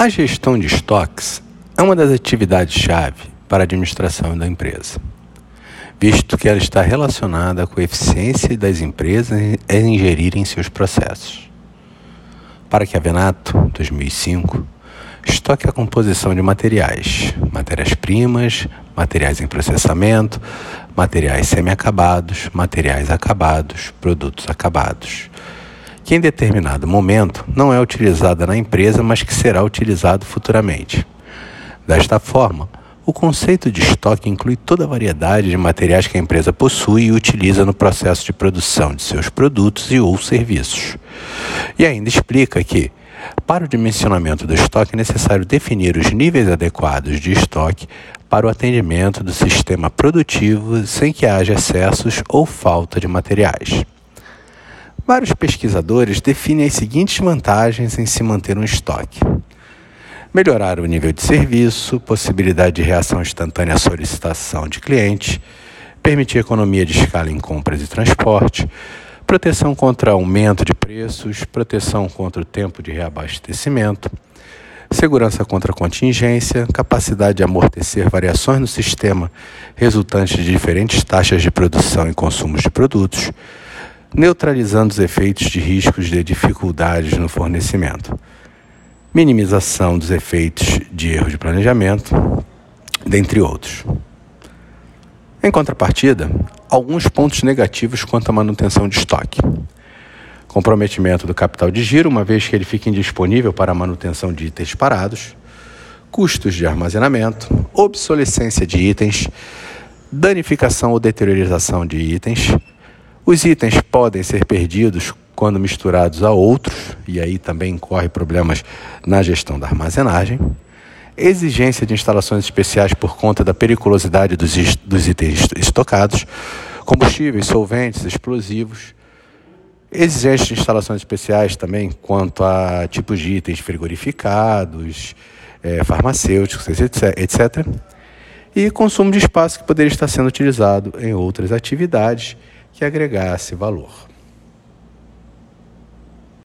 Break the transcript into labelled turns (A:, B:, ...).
A: A gestão de estoques é uma das atividades-chave para a administração da empresa, visto que ela está relacionada com a eficiência das empresas em gerirem seus processos. Para que a Venato, 2005, estoque a composição de materiais, matérias-primas, materiais em processamento, materiais semi-acabados, materiais acabados, produtos acabados, que em determinado momento não é utilizada na empresa, mas que será utilizado futuramente. Desta forma, o conceito de estoque inclui toda a variedade de materiais que a empresa possui e utiliza no processo de produção de seus produtos e ou serviços. E ainda explica que, para o dimensionamento do estoque, é necessário definir os níveis adequados de estoque para o atendimento do sistema produtivo sem que haja excessos ou falta de materiais. Vários pesquisadores definem as seguintes vantagens em se manter um estoque: melhorar o nível de serviço, possibilidade de reação instantânea à solicitação de clientes, permitir economia de escala em compras e transporte, proteção contra aumento de preços, proteção contra o tempo de reabastecimento, segurança contra contingência, capacidade de amortecer variações no sistema resultantes de diferentes taxas de produção e consumo de produtos neutralizando os efeitos de riscos de dificuldades no fornecimento, minimização dos efeitos de erro de planejamento, dentre outros. Em contrapartida, alguns pontos negativos quanto à manutenção de estoque. Comprometimento do capital de giro, uma vez que ele fica indisponível para a manutenção de itens parados, custos de armazenamento, obsolescência de itens, danificação ou deteriorização de itens, os itens podem ser perdidos quando misturados a outros, e aí também corre problemas na gestão da armazenagem. Exigência de instalações especiais por conta da periculosidade dos, dos itens estocados, combustíveis, solventes, explosivos. Exigência de instalações especiais também quanto a tipos de itens frigorificados, é, farmacêuticos, etc. E consumo de espaço que poderia estar sendo utilizado em outras atividades que agregasse valor.